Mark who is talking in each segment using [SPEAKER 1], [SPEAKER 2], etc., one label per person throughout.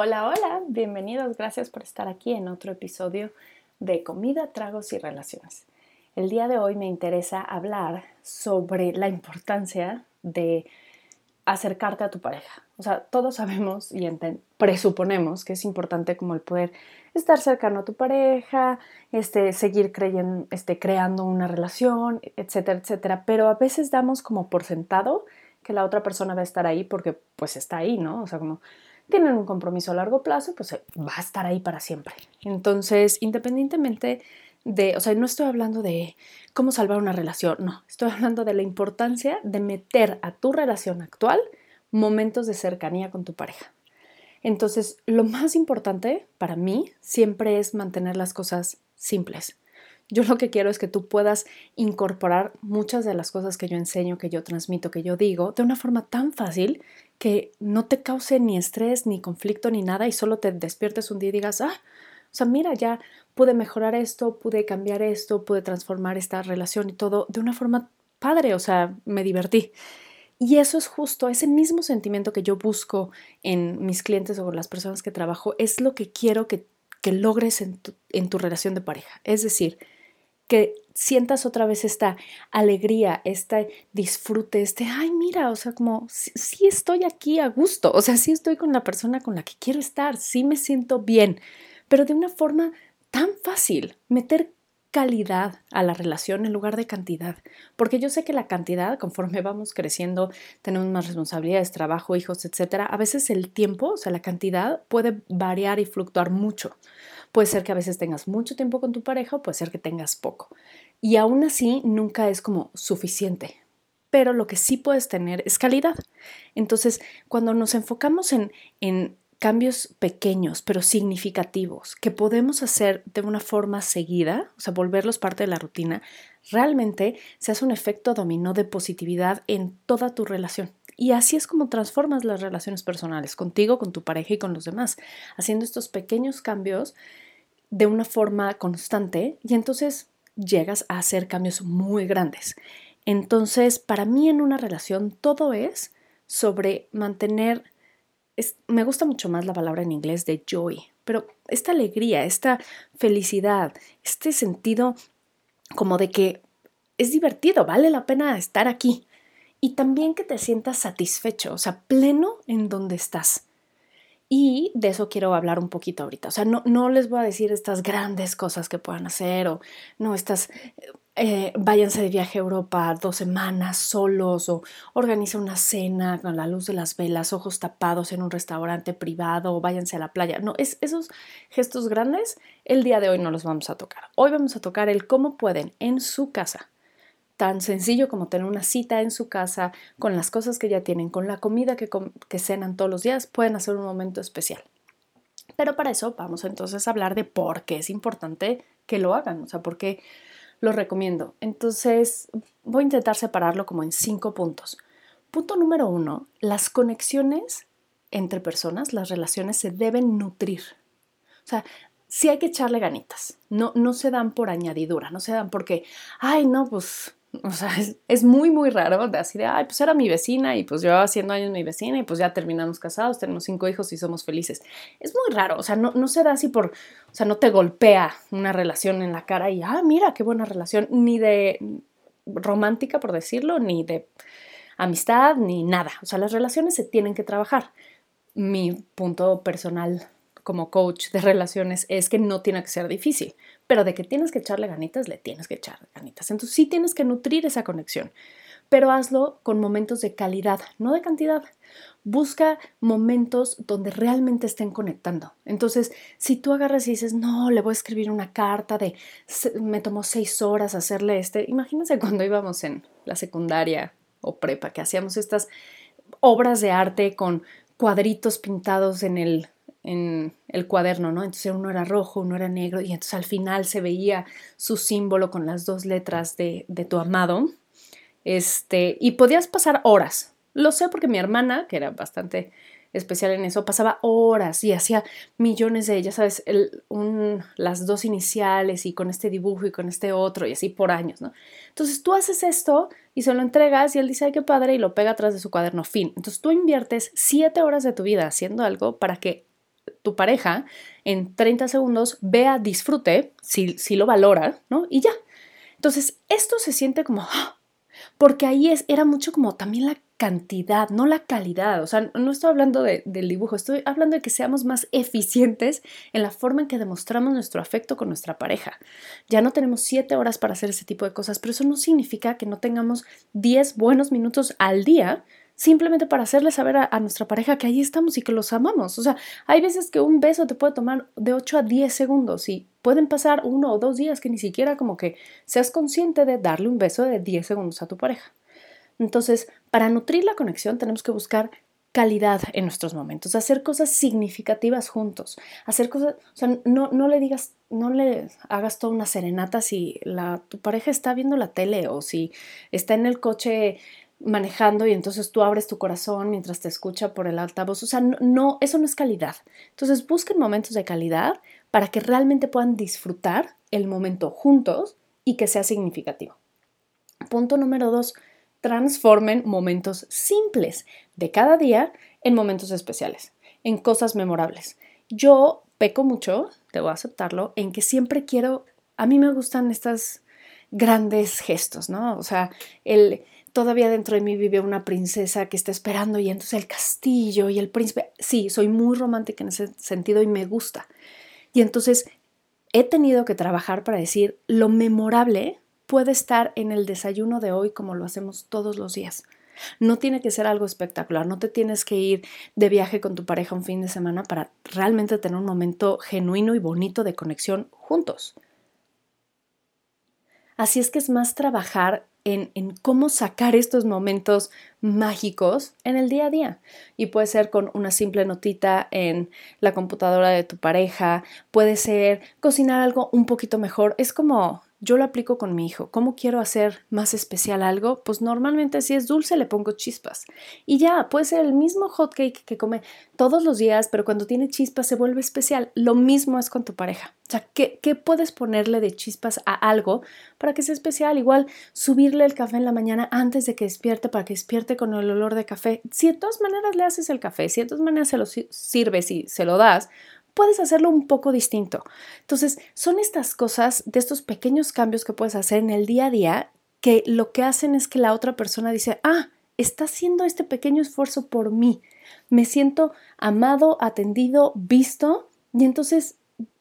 [SPEAKER 1] Hola, hola, bienvenidos, gracias por estar aquí en otro episodio de Comida, Tragos y Relaciones. El día de hoy me interesa hablar sobre la importancia de acercarte a tu pareja. O sea, todos sabemos y presuponemos que es importante como el poder estar cercano a tu pareja, este, seguir creyendo, este, creando una relación, etcétera, etcétera. Pero a veces damos como por sentado que la otra persona va a estar ahí porque pues está ahí, ¿no? O sea, como tienen un compromiso a largo plazo, pues va a estar ahí para siempre. Entonces, independientemente de, o sea, no estoy hablando de cómo salvar una relación, no, estoy hablando de la importancia de meter a tu relación actual momentos de cercanía con tu pareja. Entonces, lo más importante para mí siempre es mantener las cosas simples. Yo lo que quiero es que tú puedas incorporar muchas de las cosas que yo enseño, que yo transmito, que yo digo, de una forma tan fácil que no te cause ni estrés, ni conflicto, ni nada, y solo te despiertes un día y digas, ah, o sea, mira, ya pude mejorar esto, pude cambiar esto, pude transformar esta relación y todo de una forma padre, o sea, me divertí. Y eso es justo, ese mismo sentimiento que yo busco en mis clientes o con las personas que trabajo, es lo que quiero que, que logres en tu, en tu relación de pareja. Es decir, que sientas otra vez esta alegría, este disfrute, este, ay, mira, o sea, como sí, estoy aquí a gusto, o sea, sí estoy con la persona con la que quiero estar, sí me siento bien, pero de una forma tan fácil, meter calidad a la relación en lugar de cantidad, porque yo sé que la cantidad, conforme vamos creciendo, tenemos más responsabilidades, trabajo, hijos, etcétera, a veces el tiempo, o sea, la cantidad puede variar y fluctuar mucho. Puede ser que a veces tengas mucho tiempo con tu pareja o puede ser que tengas poco. Y aún así nunca es como suficiente. Pero lo que sí puedes tener es calidad. Entonces, cuando nos enfocamos en, en cambios pequeños pero significativos que podemos hacer de una forma seguida, o sea, volverlos parte de la rutina, realmente se hace un efecto dominó de positividad en toda tu relación. Y así es como transformas las relaciones personales contigo, con tu pareja y con los demás, haciendo estos pequeños cambios de una forma constante y entonces llegas a hacer cambios muy grandes. Entonces, para mí en una relación todo es sobre mantener, me gusta mucho más la palabra en inglés de joy, pero esta alegría, esta felicidad, este sentido como de que es divertido, vale la pena estar aquí, y también que te sientas satisfecho, o sea, pleno en donde estás. Y de eso quiero hablar un poquito ahorita. O sea, no, no les voy a decir estas grandes cosas que puedan hacer o no, estas, eh, váyanse de viaje a Europa dos semanas solos o organiza una cena con la luz de las velas, ojos tapados en un restaurante privado o váyanse a la playa. No, es, esos gestos grandes el día de hoy no los vamos a tocar. Hoy vamos a tocar el cómo pueden en su casa tan sencillo como tener una cita en su casa, con las cosas que ya tienen, con la comida que, que cenan todos los días, pueden hacer un momento especial. Pero para eso vamos entonces a hablar de por qué es importante que lo hagan, o sea, por qué lo recomiendo. Entonces, voy a intentar separarlo como en cinco puntos. Punto número uno, las conexiones entre personas, las relaciones se deben nutrir. O sea, sí hay que echarle ganitas. No, no se dan por añadidura, no se dan porque, ay, no, pues o sea, es, muy, muy raro de así de, ay, pues era mi vecina y pues llevaba haciendo años mi vecina y pues ya terminamos casados, tenemos cinco hijos y somos felices. Es muy raro, o sea, no, no se da así por, o sea, no te golpea una relación en la cara y, ah, mira, qué buena relación, ni de romántica, por decirlo, ni de amistad, ni nada. O sea, las relaciones se tienen que trabajar. Mi punto personal como coach de relaciones es que no tiene que ser difícil, pero de que tienes que echarle ganitas, le tienes que echar ganitas. Entonces sí tienes que nutrir esa conexión, pero hazlo con momentos de calidad, no de cantidad. Busca momentos donde realmente estén conectando. Entonces, si tú agarras y dices, no, le voy a escribir una carta de, me tomó seis horas hacerle este, imagínense cuando íbamos en la secundaria o prepa, que hacíamos estas obras de arte con cuadritos pintados en el en el cuaderno, ¿no? Entonces uno era rojo, uno era negro y entonces al final se veía su símbolo con las dos letras de, de tu amado. Este, y podías pasar horas. Lo sé porque mi hermana, que era bastante especial en eso, pasaba horas y hacía millones de ellas, ¿sabes? Las dos iniciales y con este dibujo y con este otro y así por años, ¿no? Entonces tú haces esto y se lo entregas y él dice, ay, qué padre, y lo pega atrás de su cuaderno, fin. Entonces tú inviertes siete horas de tu vida haciendo algo para que tu pareja en 30 segundos, vea, disfrute, si, si lo valora, ¿no? Y ya. Entonces, esto se siente como, ¡ah! porque ahí es, era mucho como también la cantidad, no la calidad. O sea, no estoy hablando del dibujo, estoy hablando de que seamos más eficientes en la forma en que demostramos nuestro afecto con nuestra pareja. Ya no tenemos siete horas para hacer ese tipo de cosas, pero eso no significa que no tengamos diez buenos minutos al día simplemente para hacerle saber a, nuestra pareja que ahí estamos y que los amamos. O sea, hay veces que un beso te puede tomar de 8 a 10 segundos y pueden pasar uno o dos días que ni siquiera como que seas consciente de darle un beso de 10 segundos a tu pareja. Entonces, para nutrir la conexión tenemos que buscar calidad en nuestros momentos, hacer cosas significativas juntos, hacer cosas, o sea, no, no le digas, no le hagas toda una serenata si la, tu pareja está viendo la tele o si está en el coche manejando y entonces tú abres tu corazón mientras te escucha por el altavoz. O sea, no, eso no es calidad. Entonces busquen momentos de calidad para que realmente puedan disfrutar el momento juntos y que sea significativo. Punto número dos, transformen momentos simples de cada día en momentos especiales, en cosas memorables. Yo peco mucho, debo aceptarlo, en que siempre quiero, a mí me gustan estos grandes gestos, ¿no? O sea, el todavía dentro de mí vive una princesa que está esperando y entonces el castillo y el príncipe. Sí, soy muy romántica en ese sentido y me gusta. Y entonces he tenido que trabajar para decir lo memorable puede estar en el desayuno de hoy como lo hacemos todos los días. No tiene que ser algo espectacular, no te tienes que ir de viaje con tu pareja un fin de semana para realmente tener un momento genuino y bonito de conexión juntos. Así es que es más trabajar en, cómo sacar estos momentos mágicos en el día a día. Y puede ser con una simple notita en la computadora de tu pareja, puede ser cocinar algo un poquito mejor. Es como yo lo aplico con mi hijo. ¿Cómo quiero hacer más especial algo? Pues normalmente si es dulce le pongo chispas. Y ya, puede ser el mismo hot cake que come todos los días, pero cuando tiene chispas se vuelve especial. Lo mismo es con tu pareja. O sea, ¿qué, qué puedes ponerle de chispas a algo para que sea especial? Igual subirle el café en la mañana antes de que despierte para que despierte con el olor de café. Si de todas maneras le haces el café, si de todas maneras se lo sirves y se lo das, puedes hacerlo un poco distinto. Entonces, son estas cosas, de estos pequeños cambios que puedes hacer en el día a día, que lo que hacen es que la otra persona dice, ah, está haciendo este pequeño esfuerzo por mí. Me siento amado, atendido, visto, y entonces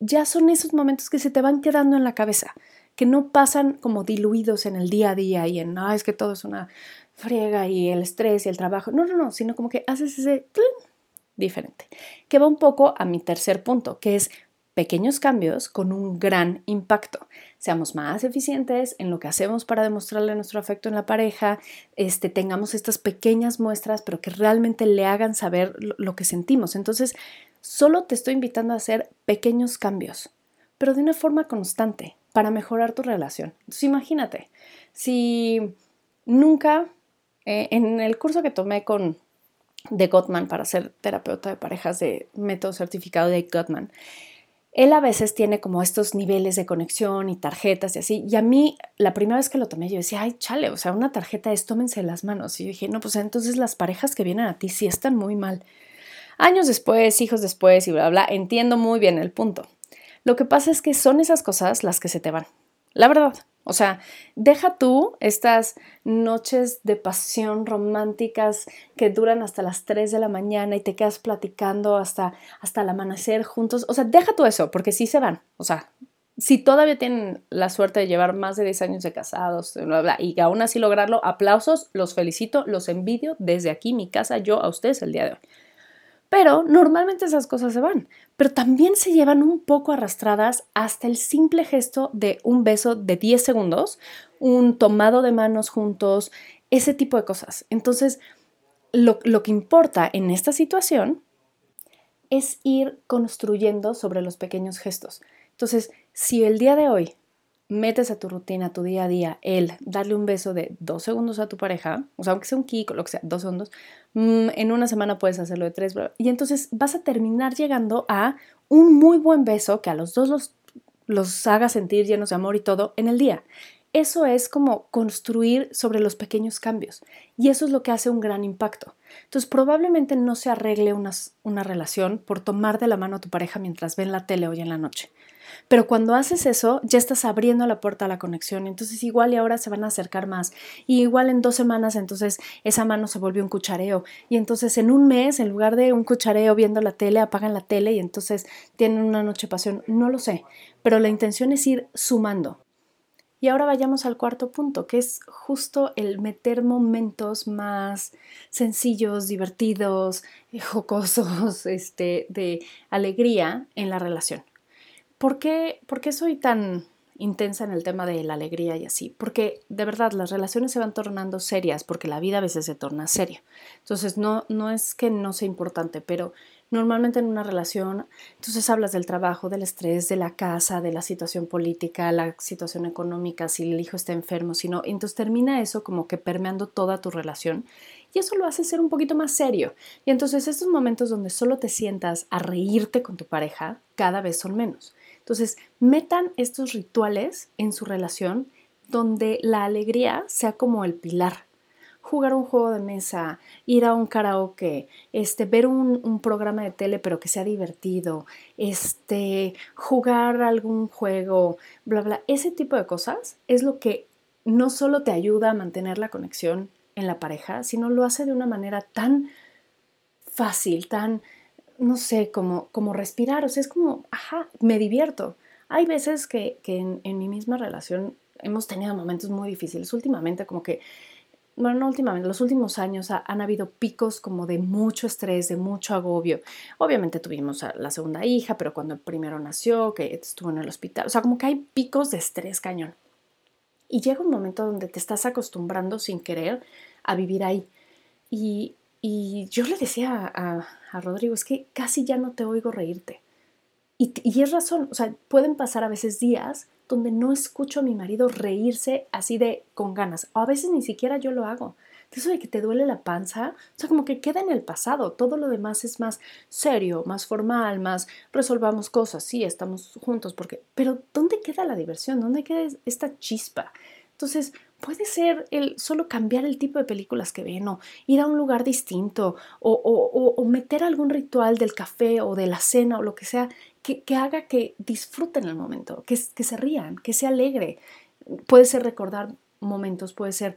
[SPEAKER 1] ya son esos momentos que se te van quedando en la cabeza, que no pasan como diluidos en el día a día y en, ah, es que todo es una friega y el estrés y el trabajo. No, no, no, sino como que haces ese diferente. Que va un poco a mi tercer punto, que es pequeños cambios con un gran impacto. Seamos más eficientes en lo que hacemos para demostrarle nuestro afecto en la pareja, este, tengamos estas pequeñas muestras, pero que realmente le hagan saber lo, que sentimos. Entonces, solo te estoy invitando a hacer pequeños cambios, pero de una forma constante para mejorar tu relación. Entonces, imagínate, si nunca, eh, en el curso que tomé con de Gottman para ser terapeuta de parejas de método certificado de Gottman. Él a veces tiene como estos niveles de conexión y tarjetas y así. Y a mí, la primera vez que lo tomé, yo decía, ay, chale, o sea, una tarjeta es tómense las manos. Y yo dije, no, pues entonces las parejas que vienen a ti sí están muy mal. Años después, hijos después y bla, bla, entiendo muy bien el punto. Lo que pasa es que son esas cosas las que se te van. La verdad, o sea, deja tú estas noches de pasión románticas que duran hasta las 3 de la mañana y te quedas platicando hasta, hasta el amanecer juntos. O sea, deja tú eso, porque sí se van. O sea, si todavía tienen la suerte de llevar más de 10 años de casados bla, y aún así lograrlo, aplausos, los felicito, los envidio desde aquí, mi casa, yo a ustedes el día de hoy. Pero normalmente esas cosas se van, pero también se llevan un poco arrastradas hasta el simple gesto de un beso de 10 segundos, un tomado de manos juntos, ese tipo de cosas. Entonces, lo, que importa en esta situación es ir construyendo sobre los pequeños gestos. Entonces, si el día de hoy metes a tu rutina, a tu día a día, el darle un beso de dos segundos a tu pareja, o sea, aunque sea un kiko, lo que sea, dos segundos, mm, en una semana puedes hacerlo de tres, y entonces vas a terminar llegando a un muy buen beso que a los dos los, los haga sentir llenos de amor y todo en el día. Eso es como construir sobre los pequeños cambios y eso es lo que hace un gran impacto. Entonces probablemente no se arregle una, una relación por tomar de la mano a tu pareja mientras ven la tele hoy en la noche. Pero cuando haces eso, ya estás abriendo la puerta a la conexión. Entonces igual y ahora se van a acercar más. Y igual en dos semanas, entonces esa mano se volvió un cuchareo. Y entonces en un mes, en lugar de un cuchareo viendo la tele, apagan la tele y entonces tienen una noche pasión. No lo sé. Pero la intención es ir sumando. Y ahora vayamos al cuarto punto, que es justo el meter momentos más sencillos, divertidos, jocosos, este, de alegría en la relación. ¿Por qué, ¿Por qué soy tan intensa en el tema de la alegría y así? Porque de verdad las relaciones se van tornando serias porque la vida a veces se torna seria. Entonces no, no es que no sea importante, pero normalmente en una relación, entonces hablas del trabajo, del estrés, de la casa, de la situación política, la situación económica, si el hijo está enfermo, si no, entonces termina eso como que permeando toda tu relación y eso lo hace ser un poquito más serio. Y entonces estos momentos donde solo te sientas a reírte con tu pareja cada vez son menos. Entonces, metan estos rituales en su relación donde la alegría sea como el pilar. Jugar un juego de mesa, ir a un karaoke, este, ver un, un programa de tele pero que sea divertido, este, jugar algún juego, bla, bla. Ese tipo de cosas es lo que no solo te ayuda a mantener la conexión en la pareja, sino lo hace de una manera tan fácil, tan no sé, como, como respirar, o sea, es como, ajá, me divierto. Hay veces que, en, mi misma relación hemos tenido momentos muy difíciles. Últimamente, como que, bueno, no últimamente, los últimos años han habido picos como de mucho estrés, de mucho agobio. Obviamente tuvimos a la segunda hija, pero cuando el primero nació, que estuvo en el hospital, o sea, como que hay picos de estrés cañón. Y llega un momento donde te estás acostumbrando sin querer a vivir ahí. Y, y yo le decía a, a, Rodrigo, es que casi ya no te oigo reírte. Y, es razón, o sea, pueden pasar a veces días donde no escucho a mi marido reírse así de con ganas. O a veces ni siquiera yo lo hago. Eso de que te duele la panza, o sea, como que queda en el pasado. Todo lo demás es más serio, más formal, más resolvamos cosas. Sí, estamos juntos, porque. Pero ¿dónde queda la diversión? ¿Dónde queda esta chispa? Entonces, puede ser el solo cambiar el tipo de películas que ven o ir a un lugar distinto o, meter algún ritual del café o de la cena o lo que sea que, haga que disfruten el momento, que, que se rían, que se alegre. Puede ser recordar momentos, puede ser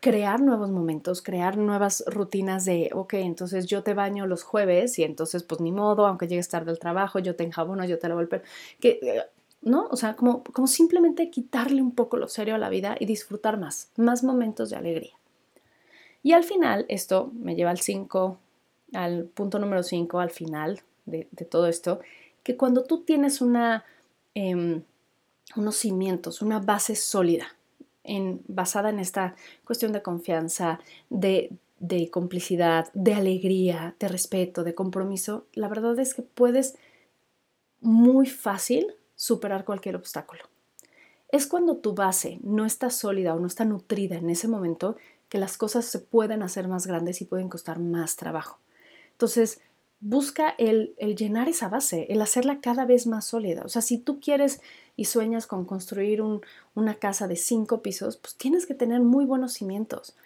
[SPEAKER 1] crear nuevos momentos, crear nuevas rutinas de, ok, entonces yo te baño los jueves y entonces pues ni modo, aunque llegues tarde al trabajo, yo te enjabono, yo te lavo el que eh, ¿no? O sea, como, como simplemente quitarle un poco lo serio a la vida y disfrutar más, más momentos de alegría. Y al final, esto me lleva al 5, al punto número 5, al final de, todo esto, que cuando tú tienes una, em, unos cimientos, una base sólida, en, basada en esta cuestión de confianza, de, de complicidad, de alegría, de respeto, de compromiso, la verdad es que puedes muy fácil superar cualquier obstáculo. Es cuando tu base no está sólida o no está nutrida en ese momento que las cosas se pueden hacer más grandes y pueden costar más trabajo. Entonces, busca el, llenar esa base, el hacerla cada vez más sólida. O sea, si tú quieres y sueñas con construir una casa de cinco pisos, pues tienes que tener muy buenos cimientos.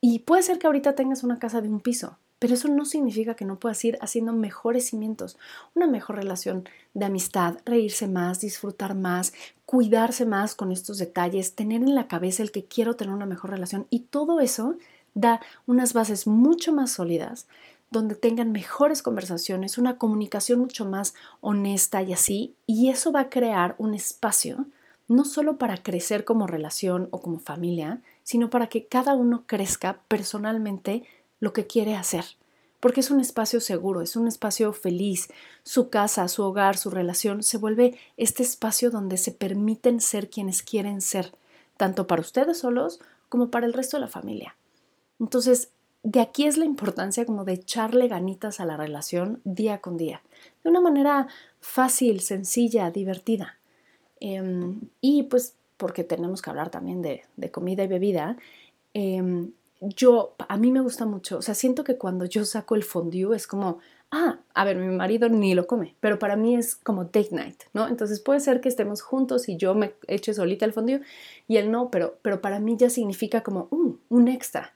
[SPEAKER 1] Y puede ser que ahorita tengas una casa de un piso, pero eso no significa que no puedas ir haciendo mejores cimientos, una mejor relación de amistad, reírse más, disfrutar más, cuidarse más con estos detalles, tener en la cabeza el que quiero tener una mejor relación y todo eso da unas bases mucho más sólidas donde tengan mejores conversaciones, una comunicación mucho más honesta y así, y eso va a crear un espacio no solo para crecer como relación o como familia, sino para que cada uno crezca personalmente lo que quiere hacer, porque es un espacio seguro, es un espacio feliz. Su casa, su hogar, su relación se vuelve este espacio donde se permiten ser quienes quieren ser, tanto para ustedes solos como para el resto de la familia. Entonces, de aquí es la importancia como de echarle ganitas a la relación día con día, de una manera fácil, sencilla, divertida. Em, y pues porque tenemos que hablar también de, comida y bebida, em, yo, a mí me gusta mucho, o sea, siento que cuando yo saco el fondue es como ah, a ver, mi marido ni lo come, pero para mí es como date night, ¿no? Entonces puede ser que estemos juntos y yo me eche solita el fondue y él no, pero, pero para mí ya significa como uh, un extra.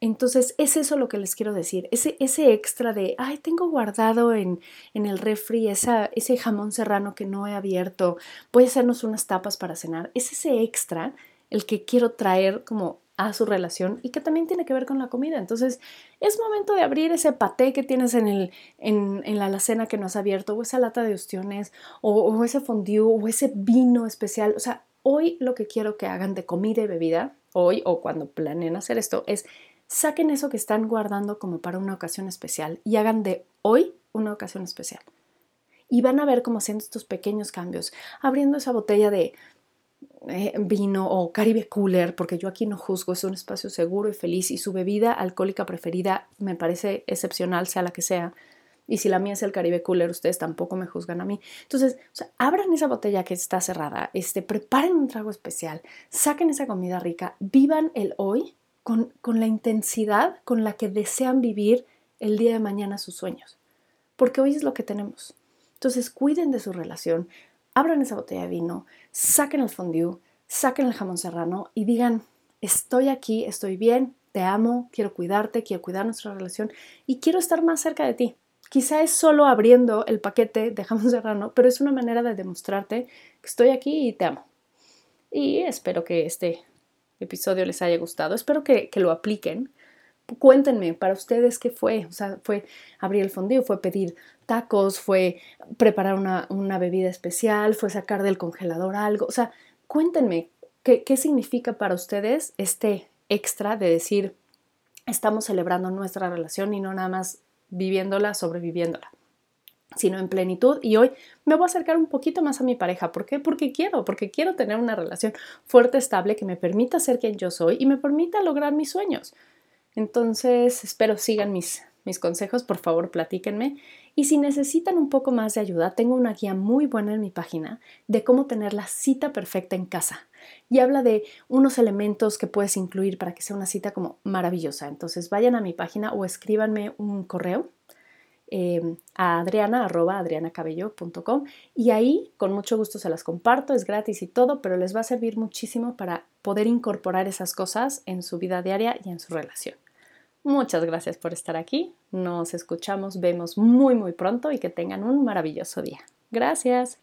[SPEAKER 1] Entonces es eso lo que les quiero decir, ese, ese extra de, ay, tengo guardado en, en el refri esa, ese jamón serrano que no he abierto, a hacernos unas tapas para cenar, es ese extra el que quiero traer como a su relación y que también tiene que ver con la comida. Entonces, es momento de abrir ese paté que tienes en, el, en, en la alacena que no has abierto, o esa lata de ostiones, o, o ese fondue, o ese vino especial. O sea, hoy lo que quiero que hagan de comida y bebida, hoy o cuando planeen hacer esto, es saquen eso que están guardando como para una ocasión especial y hagan de hoy una ocasión especial. Y van a ver cómo haciendo estos pequeños cambios, abriendo esa botella de eh, vino o Caribe Cooler, porque yo aquí no juzgo, es un espacio seguro y feliz y su bebida alcohólica preferida me parece excepcional, sea la que sea. Y si la mía es el Caribe Cooler, ustedes tampoco me juzgan a mí. Entonces, abran esa botella que está cerrada, este, preparen un trago especial, saquen esa comida rica, vivan el hoy con, con la intensidad con la que desean vivir el día de mañana sus sueños. Porque hoy es lo que tenemos. Entonces, cuiden de su relación, abran esa botella de vino, saquen el fondue, saquen el jamón serrano y digan, estoy aquí, estoy bien, te amo, quiero cuidarte, quiero cuidar nuestra relación y quiero estar más cerca de ti. Quizá es solo abriendo el paquete de jamón serrano, pero es una manera de demostrarte que estoy aquí y te amo. Y espero que este episodio les haya gustado, espero que, que lo apliquen cuéntenme para ustedes qué fue. O sea, fue abrir el fondillo, fue pedir tacos, fue preparar una, una, bebida especial, fue sacar del congelador algo. O sea, cuéntenme qué, qué significa para ustedes este extra de decir estamos celebrando nuestra relación y no nada más viviéndola, sobreviviéndola sino en plenitud. Y hoy me voy a acercar un poquito más a mi pareja. ¿Por qué? Porque quiero, porque quiero tener una relación fuerte, estable, que me permita ser quien yo soy y me permita lograr mis sueños. Entonces, espero sigan mis, mis consejos, por favor platíquenme. Y si necesitan un poco más de ayuda, tengo una guía muy buena en mi página de cómo tener la cita perfecta en casa. Y habla de unos elementos que puedes incluir para que sea una cita como maravillosa. Entonces vayan a mi página o escríbanme un correo eh, a adriana adrianacabello.com y ahí con mucho gusto se las comparto, es gratis y todo, pero les va a servir muchísimo para poder incorporar esas cosas en su vida diaria y en su relación. Muchas gracias por estar aquí. Nos escuchamos, vemos muy muy pronto y que tengan un maravilloso día. Gracias.